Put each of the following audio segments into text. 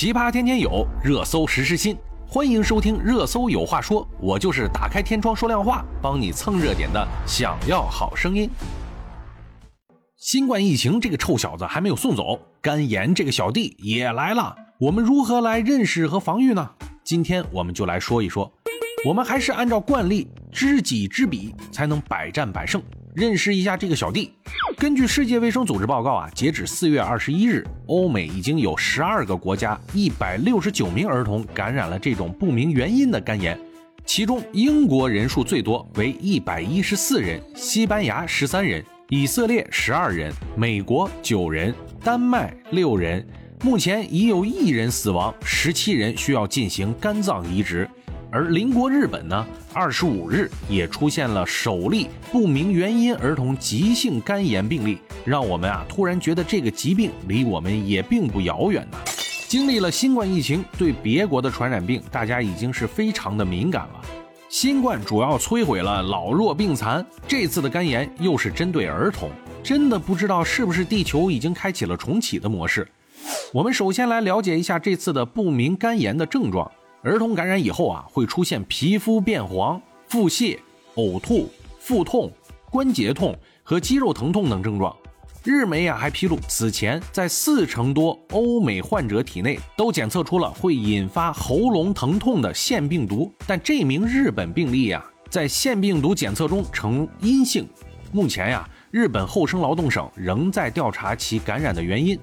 奇葩天天有，热搜时时新，欢迎收听《热搜有话说》，我就是打开天窗说亮话，帮你蹭热点的。想要好声音。新冠疫情这个臭小子还没有送走，肝炎这个小弟也来了。我们如何来认识和防御呢？今天我们就来说一说。我们还是按照惯例，知己知彼，才能百战百胜。认识一下这个小弟。根据世界卫生组织报告啊，截止四月二十一日，欧美已经有十二个国家一百六十九名儿童感染了这种不明原因的肝炎，其中英国人数最多，为一百一十四人；西班牙十三人；以色列十二人；美国九人；丹麦六人。目前已有一人死亡，十七人需要进行肝脏移植。而邻国日本呢，二十五日也出现了首例不明原因儿童急性肝炎病例，让我们啊突然觉得这个疾病离我们也并不遥远呢。经历了新冠疫情，对别国的传染病，大家已经是非常的敏感了。新冠主要摧毁了老弱病残，这次的肝炎又是针对儿童，真的不知道是不是地球已经开启了重启的模式。我们首先来了解一下这次的不明肝炎的症状。儿童感染以后啊，会出现皮肤变黄、腹泻、呕吐、腹痛、关节痛和肌肉疼痛等症状。日媒啊还披露，此前在四成多欧美患者体内都检测出了会引发喉咙疼痛的腺病毒，但这名日本病例呀，在腺病毒检测中呈阴性。目前呀，日本厚生劳动省仍在调查其感染的原因。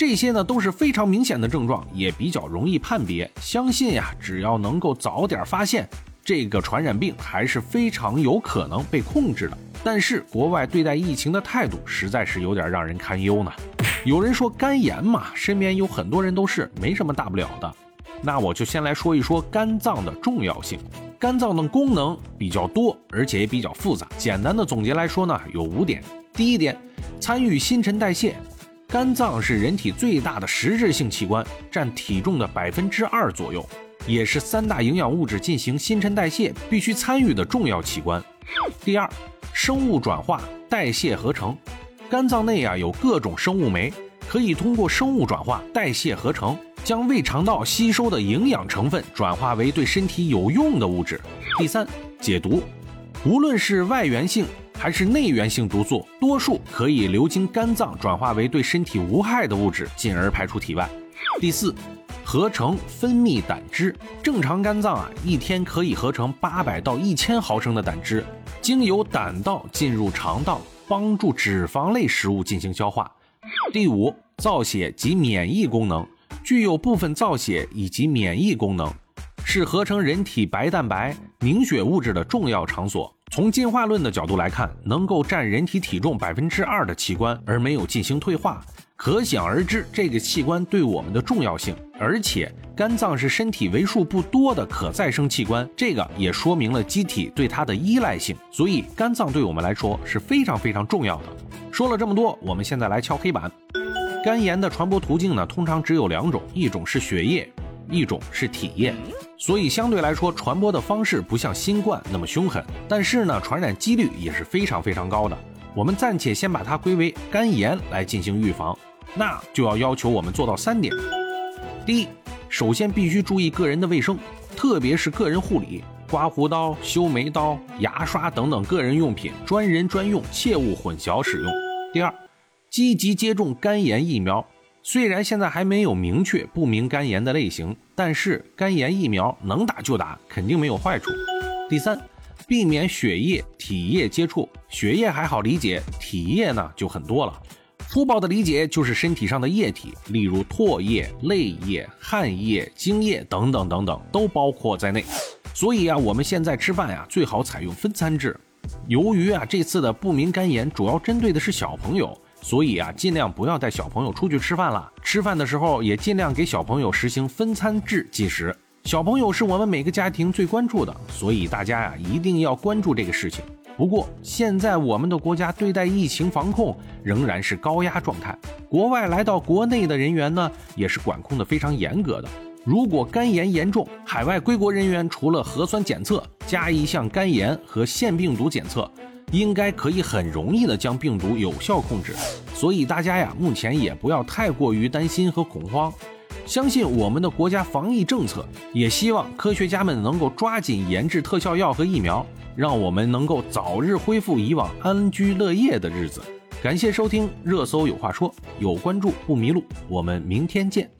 这些呢都是非常明显的症状，也比较容易判别。相信呀，只要能够早点发现这个传染病，还是非常有可能被控制的。但是国外对待疫情的态度实在是有点让人堪忧呢。有人说肝炎嘛，身边有很多人都是没什么大不了的。那我就先来说一说肝脏的重要性。肝脏的功能比较多，而且也比较复杂。简单的总结来说呢，有五点。第一点，参与新陈代谢。肝脏是人体最大的实质性器官，占体重的百分之二左右，也是三大营养物质进行新陈代谢必须参与的重要器官。第二，生物转化、代谢、合成。肝脏内啊有各种生物酶，可以通过生物转化、代谢、合成，将胃肠道吸收的营养成分转化为对身体有用的物质。第三，解毒。无论是外源性。还是内源性毒素，多数可以流经肝脏转化为对身体无害的物质，进而排出体外。第四，合成分泌胆汁。正常肝脏啊，一天可以合成八百到一千毫升的胆汁，经由胆道进入肠道，帮助脂肪类食物进行消化。第五，造血及免疫功能，具有部分造血以及免疫功能，是合成人体白蛋白、凝血物质的重要场所。从进化论的角度来看，能够占人体体重百分之二的器官而没有进行退化，可想而知这个器官对我们的重要性。而且肝脏是身体为数不多的可再生器官，这个也说明了机体对它的依赖性。所以肝脏对我们来说是非常非常重要的。说了这么多，我们现在来敲黑板。肝炎的传播途径呢，通常只有两种，一种是血液，一种是体液。所以相对来说，传播的方式不像新冠那么凶狠，但是呢，传染几率也是非常非常高的。我们暂且先把它归为肝炎来进行预防，那就要要求我们做到三点：第一，首先必须注意个人的卫生，特别是个人护理，刮胡刀、修眉刀、牙刷等等个人用品专人专用，切勿混淆使用。第二，积极接种肝炎疫苗。虽然现在还没有明确不明肝炎的类型，但是肝炎疫苗能打就打，肯定没有坏处。第三，避免血液、体液接触，血液还好理解，体液呢就很多了。粗暴的理解就是身体上的液体，例如唾液、泪液、汗液、精液等等等等，都包括在内。所以啊，我们现在吃饭呀，最好采用分餐制。由于啊，这次的不明肝炎主要针对的是小朋友。所以啊，尽量不要带小朋友出去吃饭了。吃饭的时候也尽量给小朋友实行分餐制进食。小朋友是我们每个家庭最关注的，所以大家呀一定要关注这个事情。不过现在我们的国家对待疫情防控仍然是高压状态，国外来到国内的人员呢也是管控的非常严格的。如果肝炎严重，海外归国人员除了核酸检测加一项肝炎和腺病毒检测。应该可以很容易的将病毒有效控制，所以大家呀，目前也不要太过于担心和恐慌。相信我们的国家防疫政策，也希望科学家们能够抓紧研制特效药和疫苗，让我们能够早日恢复以往安居乐业的日子。感谢收听《热搜有话说》，有关注不迷路。我们明天见。